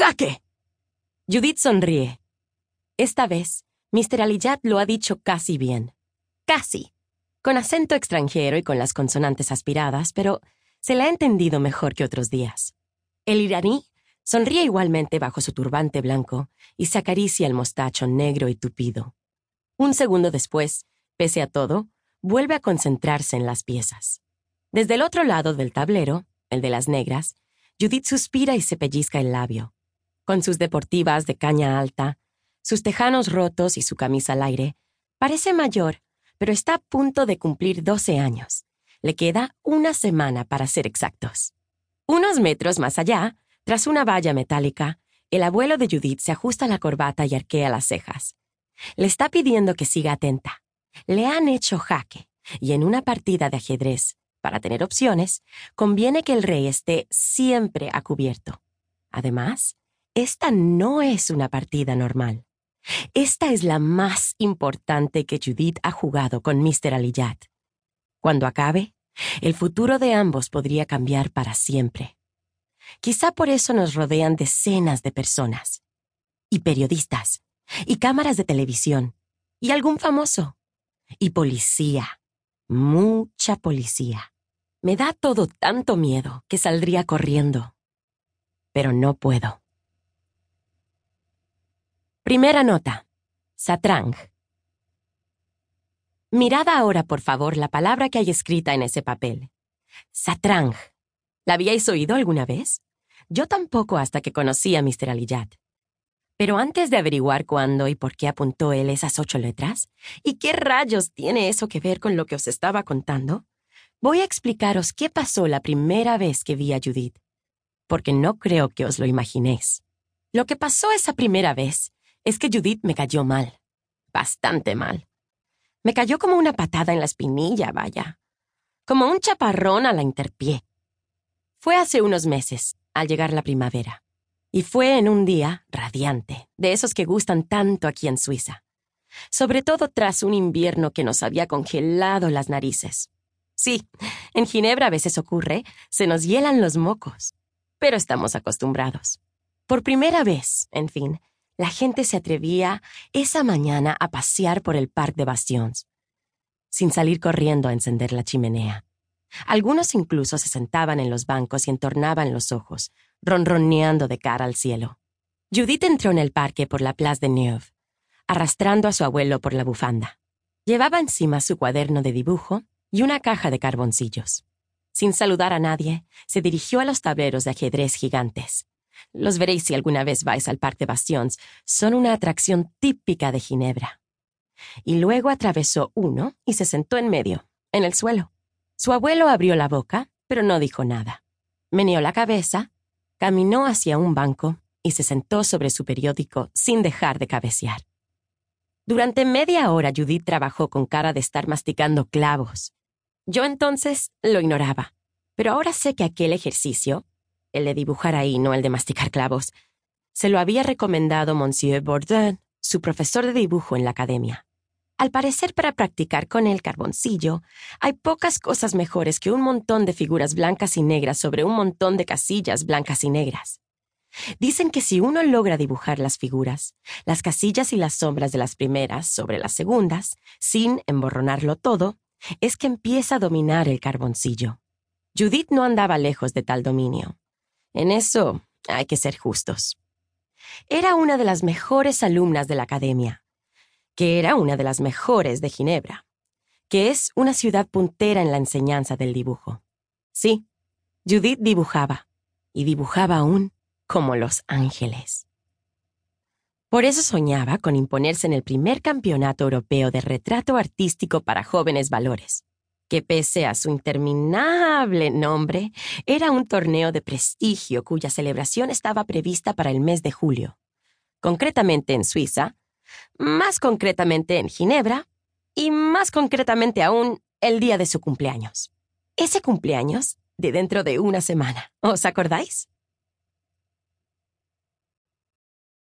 ¡Jaque! Judith sonríe. Esta vez, Mr. Alijat lo ha dicho casi bien. Casi. Con acento extranjero y con las consonantes aspiradas, pero se le ha entendido mejor que otros días. El iraní sonríe igualmente bajo su turbante blanco y se acaricia el mostacho negro y tupido. Un segundo después, pese a todo, vuelve a concentrarse en las piezas. Desde el otro lado del tablero, el de las negras, Judith suspira y se pellizca el labio. Con sus deportivas de caña alta, sus tejanos rotos y su camisa al aire, parece mayor, pero está a punto de cumplir 12 años. Le queda una semana para ser exactos. Unos metros más allá, tras una valla metálica, el abuelo de Judith se ajusta la corbata y arquea las cejas. Le está pidiendo que siga atenta. Le han hecho jaque, y en una partida de ajedrez, para tener opciones, conviene que el rey esté siempre a cubierto. Además, esta no es una partida normal. Esta es la más importante que Judith ha jugado con Mr. Aliyat. Cuando acabe, el futuro de ambos podría cambiar para siempre. Quizá por eso nos rodean decenas de personas, y periodistas, y cámaras de televisión, y algún famoso, y policía, mucha policía. Me da todo tanto miedo que saldría corriendo. Pero no puedo. Primera nota. Satrang. Mirad ahora, por favor, la palabra que hay escrita en ese papel. Satrang. ¿La habíais oído alguna vez? Yo tampoco hasta que conocí a Mr. Aliyat. Pero antes de averiguar cuándo y por qué apuntó él esas ocho letras, y qué rayos tiene eso que ver con lo que os estaba contando, voy a explicaros qué pasó la primera vez que vi a Judith, porque no creo que os lo imaginéis. Lo que pasó esa primera vez es que Judith me cayó mal, bastante mal. Me cayó como una patada en la espinilla, vaya. Como un chaparrón a la interpié. Fue hace unos meses, al llegar la primavera. Y fue en un día radiante, de esos que gustan tanto aquí en Suiza. Sobre todo tras un invierno que nos había congelado las narices. Sí, en Ginebra a veces ocurre, se nos hielan los mocos. Pero estamos acostumbrados. Por primera vez, en fin, la gente se atrevía esa mañana a pasear por el Parc de Bastions, sin salir corriendo a encender la chimenea. Algunos incluso se sentaban en los bancos y entornaban los ojos, ronroneando de cara al cielo. Judith entró en el parque por la Place de Neuve, arrastrando a su abuelo por la bufanda. Llevaba encima su cuaderno de dibujo y una caja de carboncillos. Sin saludar a nadie, se dirigió a los tableros de ajedrez gigantes, los veréis si alguna vez vais al Parque de Bastions. Son una atracción típica de Ginebra. Y luego atravesó uno y se sentó en medio, en el suelo. Su abuelo abrió la boca, pero no dijo nada. Meneó la cabeza, caminó hacia un banco y se sentó sobre su periódico sin dejar de cabecear. Durante media hora Judith trabajó con cara de estar masticando clavos. Yo entonces lo ignoraba, pero ahora sé que aquel ejercicio el de dibujar ahí, no el de masticar clavos. Se lo había recomendado Monsieur Bourdin, su profesor de dibujo en la academia. Al parecer, para practicar con el carboncillo, hay pocas cosas mejores que un montón de figuras blancas y negras sobre un montón de casillas blancas y negras. Dicen que si uno logra dibujar las figuras, las casillas y las sombras de las primeras sobre las segundas, sin emborronarlo todo, es que empieza a dominar el carboncillo. Judith no andaba lejos de tal dominio. En eso hay que ser justos. Era una de las mejores alumnas de la academia, que era una de las mejores de Ginebra, que es una ciudad puntera en la enseñanza del dibujo. Sí, Judith dibujaba, y dibujaba aún como los ángeles. Por eso soñaba con imponerse en el primer campeonato europeo de retrato artístico para jóvenes valores que pese a su interminable nombre, era un torneo de prestigio cuya celebración estaba prevista para el mes de julio, concretamente en Suiza, más concretamente en Ginebra y más concretamente aún el día de su cumpleaños. Ese cumpleaños de dentro de una semana, ¿os acordáis?